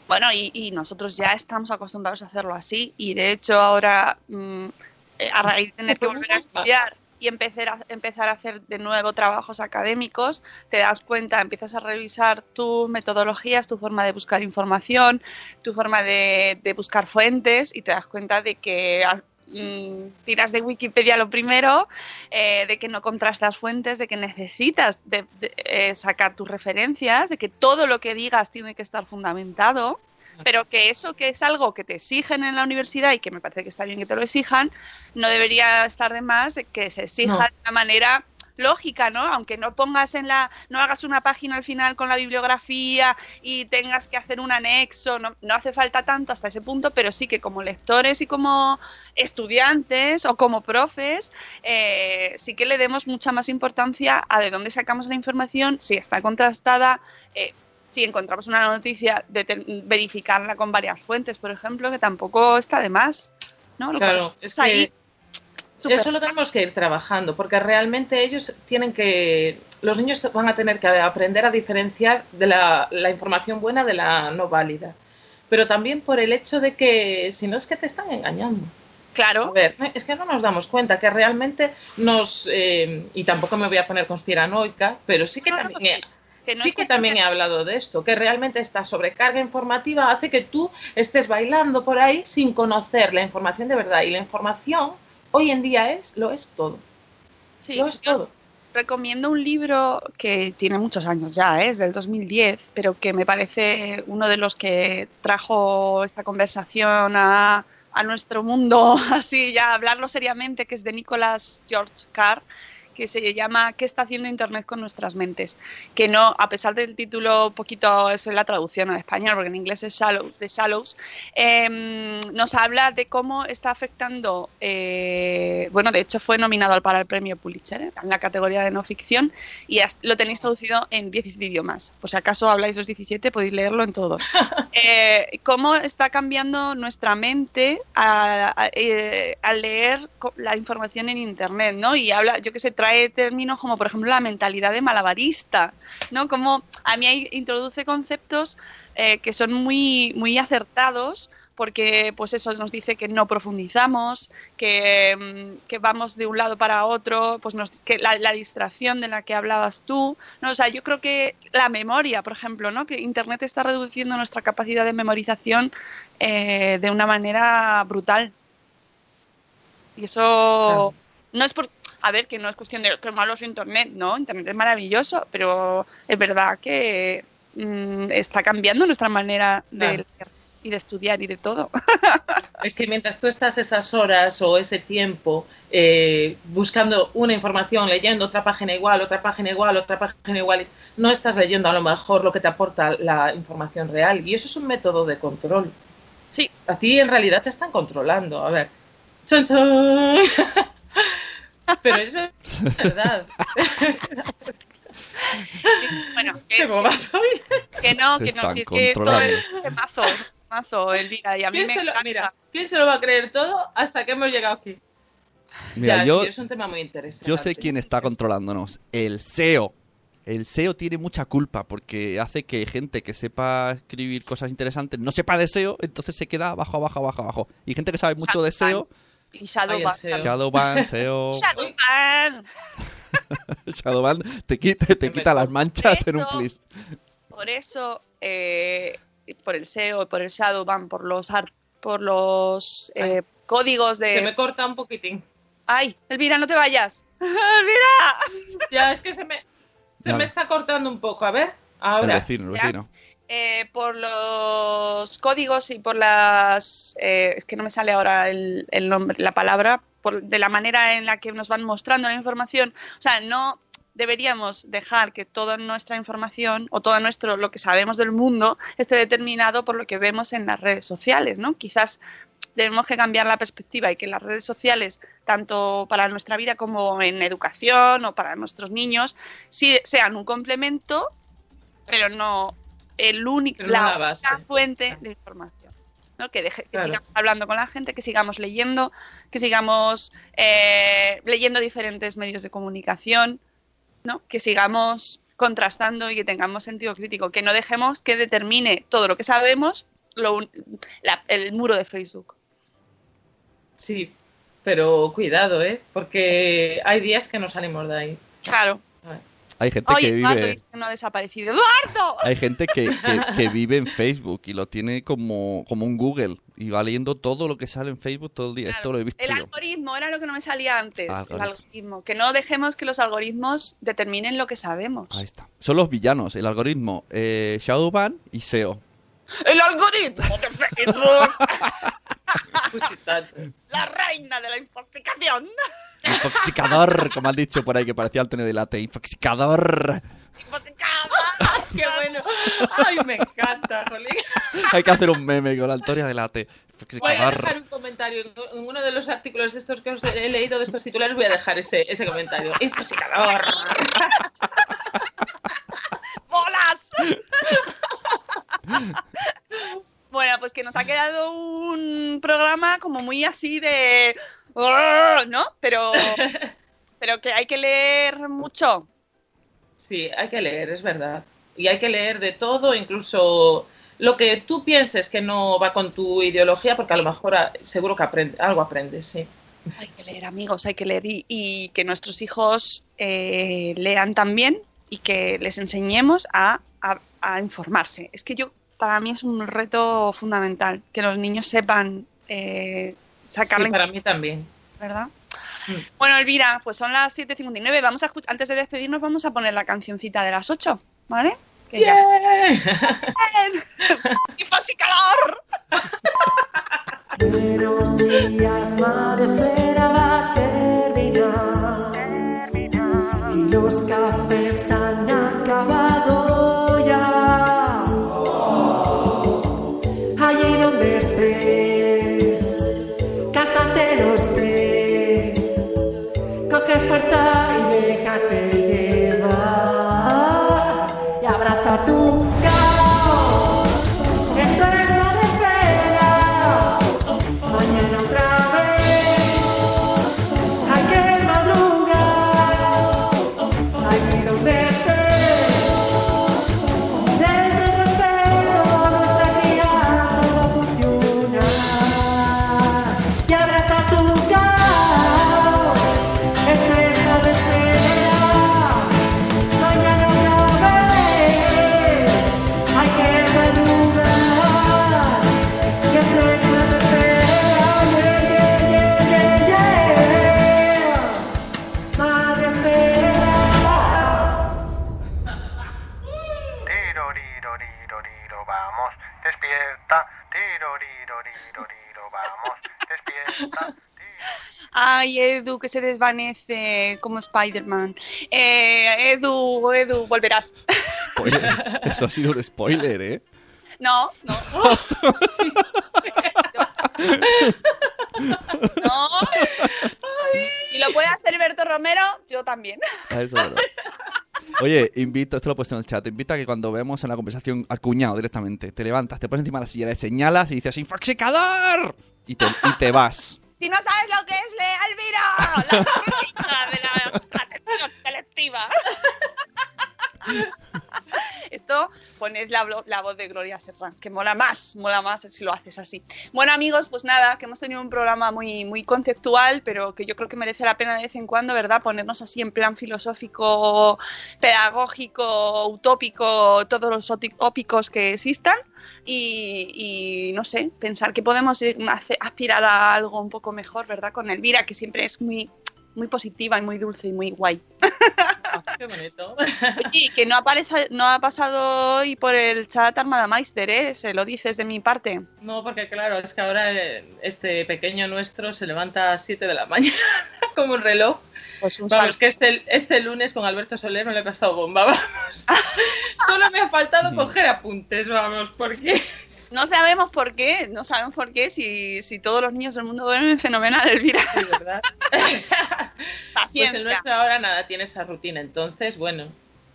Bueno, y, y nosotros ya estamos acostumbrados a hacerlo así. Y de hecho, ahora, mm, eh, a raíz de tener que volver a estudiar y empezar a, empezar a hacer de nuevo trabajos académicos, te das cuenta, empiezas a revisar tus metodologías, tu forma de buscar información, tu forma de, de buscar fuentes y te das cuenta de que tiras de Wikipedia lo primero, eh, de que no contrastas fuentes, de que necesitas de- de, eh, sacar tus referencias, de que todo lo que digas tiene que estar fundamentado, pero que eso que es algo que te exigen en la universidad y que me parece que está bien que te lo exijan, no debería estar de más de que se exija No. de una manera lógica, ¿no? Aunque no pongas en la, no hagas una página al final con la bibliografía y tengas que hacer un anexo, no, no hace falta tanto hasta ese punto, pero sí que como lectores y como estudiantes o como profes, eh, sí que le demos mucha más importancia a de dónde sacamos la información, si está contrastada, eh, si encontramos una noticia, de verificarla con varias fuentes, por ejemplo, que tampoco está de más. ¿no? Lo Claro, es ahí, que súper- eso lo tenemos que ir trabajando, porque realmente ellos tienen que, los niños van a tener que aprender a diferenciar de la, la información buena de la no válida, pero también por el hecho de que si no es que te están engañando. Claro. A ver, es que no nos damos cuenta que realmente nos, eh, y tampoco me voy a poner conspiranoica, pero sí que también... he- que no sí que también he hablado de esto, que realmente esta sobrecarga informativa hace que tú estés bailando por ahí sin conocer la información de verdad. Y la información hoy en día es, lo es todo. Sí, lo es todo. recomiendo un libro que tiene muchos años ya, ¿eh? es del 2010, pero que me parece uno de los que trajo esta conversación a, a nuestro mundo, así ya hablarlo seriamente, que es de Nicholas George Carr que se llama ¿Qué está haciendo Internet con nuestras mentes? Que no, a pesar del título, poquito es la traducción al español, porque en inglés es Shallow, The Shallows, eh, nos habla de cómo está afectando, eh, bueno, de hecho fue nominado para el premio Pulitzer ¿eh? en la categoría de no ficción y lo tenéis traducido en 17 idiomas. Por si acaso habláis los 17, podéis leerlo en todos. Eh, cómo está cambiando nuestra mente eh, al leer la información en Internet, ¿no? Y habla, yo que sé, trae términos como, por ejemplo, la mentalidad de malabarista, ¿no? Como a mí ahí introduce conceptos eh, que son muy, muy acertados porque pues eso nos dice que no profundizamos, que, mm, que vamos de un lado para otro, pues nos- que la, la distracción de la que hablabas tú, ¿no? O sea, yo creo que la memoria, por ejemplo, ¿no? Que Internet está reduciendo nuestra capacidad de memorización eh, de una manera brutal. Y eso no es por... A ver, que no es cuestión de que malo es Internet, ¿no? Internet es maravilloso, pero es verdad que mm, está cambiando nuestra manera de Claro. leer y de estudiar y de todo. Es que mientras tú estás esas horas o ese tiempo eh, buscando una información, leyendo otra página igual, otra página igual, otra página igual, no estás leyendo a lo mejor lo que te aporta la información real. Y eso es un método de control. Sí. A ti en realidad te están controlando. A ver. Chan, chan. Pero eso es verdad. bueno, ¿Qué bobas hoy? Que no, que no, si es que todo controlando. es un temazo, Elvira, y a mí ¿Quién me lo- mira, ¿quién se lo va a creer todo hasta que hemos llegado aquí? Mira, Ya, yo, sí, es un tema muy interesante. yo sé quién está controlándonos. El SEO. El SEO tiene mucha culpa porque hace que gente que sepa escribir cosas interesantes no sepa de SEO, entonces se queda abajo, abajo, abajo, abajo. Y gente que sabe mucho de SEO, Y Shadowban. El. Shadowban, SEO, Shadowban. Shadowban te quita, te quita las manchas en un plis. Por eso, eh, por el SEO, por el Shadowban, por los por los eh, códigos de. Se me corta un poquitín. Ay, Elvira, no te vayas. Elvira. Ya, es que se me, se Ya. me está cortando un poco. A ver, El ahora. vecino, el Ya. Eh, por los códigos y por las eh, es que no me sale ahora el, el nombre la palabra por, de la manera en la que nos van mostrando la información. O sea no deberíamos dejar que toda nuestra información o todo nuestro lo que sabemos del mundo esté determinado por lo que vemos en las redes sociales no quizás tenemos que cambiar la perspectiva y que las redes sociales, tanto para nuestra vida como en educación o para nuestros niños, sí sean un complemento, pero no el único, la la base. única fuente de información. ¿no? Que, deje- que Claro. sigamos hablando con la gente, que sigamos leyendo, que sigamos eh, leyendo diferentes medios de comunicación, ¿no? que sigamos contrastando y que tengamos sentido crítico, que no dejemos que determine todo lo que sabemos lo la- el muro de Facebook. Sí, pero cuidado, ¿eh? Porque hay días que no salimos de ahí. Claro. Hay gente Oye, que Eduardo vive... dice que no ha desaparecido. ¡Eduardo! Hay gente que, que- que vive en Facebook y lo tiene como, como un Google y va leyendo todo lo que sale en Facebook todo el día. Esto lo he visto El yo. algoritmo era lo que no me salía antes. El Algoritmo. Que no dejemos que los algoritmos determinen lo que sabemos. Ahí está. Son los villanos, el algoritmo, eh, Shadowban y SEO. ¡El algoritmo de Facebook! Pues la reina de la infoxicación. Infoxicador, como han dicho por ahí, que parecía Antonio Delate. Infoxicador. ¡Qué bueno! ¡Ay, me encanta, Jolín! Hay que hacer un meme con la Antonia Delate. Voy a dejar un comentario. En uno de los artículos de estos que os he leído de estos titulares voy a dejar ese, ese comentario. Infoxicador. ¡Bolas! bueno, pues que nos ha quedado un programa como muy así de... ¿No? Pero, pero que hay que leer mucho. Sí, hay que leer, es verdad. Y hay que leer de todo, incluso lo que tú pienses que no va con tu ideología, porque a lo mejor ah, seguro que aprende, algo aprendes, sí. Hay que leer, amigos, hay que leer y, y que nuestros hijos eh, lean también y que les enseñemos a, a- a informarse. Es que yo, para mí es un reto fundamental, que los niños sepan eh, Sí, para mí también. ¿verdad? Bueno, Elvira, pues son las 7.59. Vamos a escuch- antes de despedirnos, vamos a poner la cancioncita de las 8, ¿vale? Que ya- ¡Bien! ¡Tifos y calor! Buenos días, madre espera va a terminar. Y los cafés han acabado vamos, despierta. Ay, Edu, que se desvanece como Spider-Man. Eh, Edu, Edu, volverás. Oye, eso ha sido un spoiler, ¿eh? No, no. Sí. No. Y lo puede hacer Berto Romero, yo también. Ah, eso es verdad. Oye, invito, esto lo he puesto en el chat, invito a que cuando vemos en la conversación al cuñado directamente, te levantas, te pones encima de la silla, le señalas y dices ¡Infoxicador! Y te, y te vas. Si no sabes lo que es, lee Alvira, la de la atención selectiva. Esto pones la, voz de Gloria Serrán, que mola más, mola más si lo haces así. Bueno, amigos, pues nada, que hemos tenido un programa muy, muy conceptual, pero que yo creo que merece la pena de vez en cuando, ¿verdad? Ponernos así en plan filosófico, pedagógico, utópico, todos los ópicos que existan y, y, no sé, pensar que podemos eh, aspirar a algo un poco mejor, ¿verdad? Con Elvira, que siempre es muy, muy positiva y muy dulce y muy guay. Qué bonito. Y que no, aparece, no ha pasado hoy por el chat Armada Meister, ¿eh? Se lo dices de mi parte. No, porque claro, es que ahora eh, este pequeño nuestro se levanta a 7 de la mañana como un reloj. Pues un Vamos, que este, este lunes con Alberto Soler no le he pasado bomba, vamos. Solo me ha faltado coger apuntes, vamos, porque... No sabemos por qué, no sabemos por qué, si, si todos los niños del mundo duermen fenomenal, Elvira. Sí, ¿verdad? Pues el nuestro ahora nada tiene esa rutina, entonces, bueno,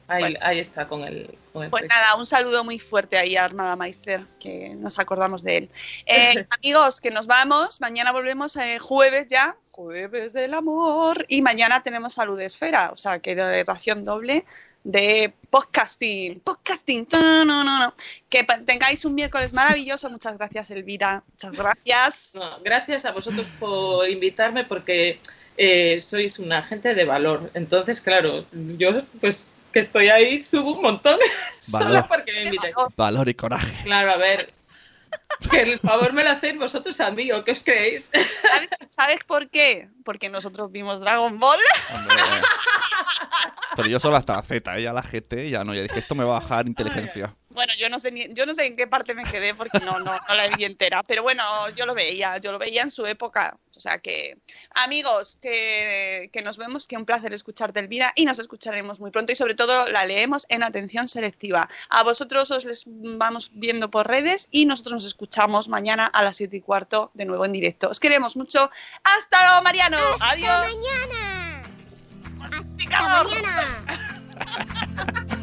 Ahí, ahí está con el, con el Pues texto. nada, un saludo muy fuerte ahí a Armada Meister, que nos acordamos de él. Eh, amigos, que nos vamos. Mañana volvemos eh, jueves ya, jueves del amor. Y mañana tenemos Salud Esfera, o sea, que de ración doble de podcasting. Podcasting. No, no, no, no. Que tengáis un miércoles maravilloso. Muchas gracias, Elvira. Muchas gracias. No, gracias a vosotros por invitarme porque eh, sois una gente de valor. Entonces, claro, yo pues que estoy ahí subo un montón solo porque me invitáis. Valor y coraje. Claro, a ver. Que el favor me lo hacéis vosotros a mí, ¿o qué os creéis? ¿Sabes, sabes por qué? Porque nosotros vimos Dragon Ball. Hombre, Pero yo solo hasta la Z, ¿eh? ya la GT, ya no, ya dije, esto me va a bajar inteligencia. Bueno, yo no sé ni- yo no sé en qué parte me quedé porque no, no, no la vi entera. Pero bueno, yo lo veía, yo lo veía en su época. O sea que, amigos, que, que nos vemos, que un placer escucharte, Elvira, y nos escucharemos muy pronto y sobre todo la leemos en atención selectiva. A vosotros os les vamos viendo por redes y nosotros nos escuchamos mañana a las 7 y cuarto de nuevo en directo. Os queremos mucho. ¡Hasta luego, Mariano! ¡Adiós! mañana! ¡Hasta mañana!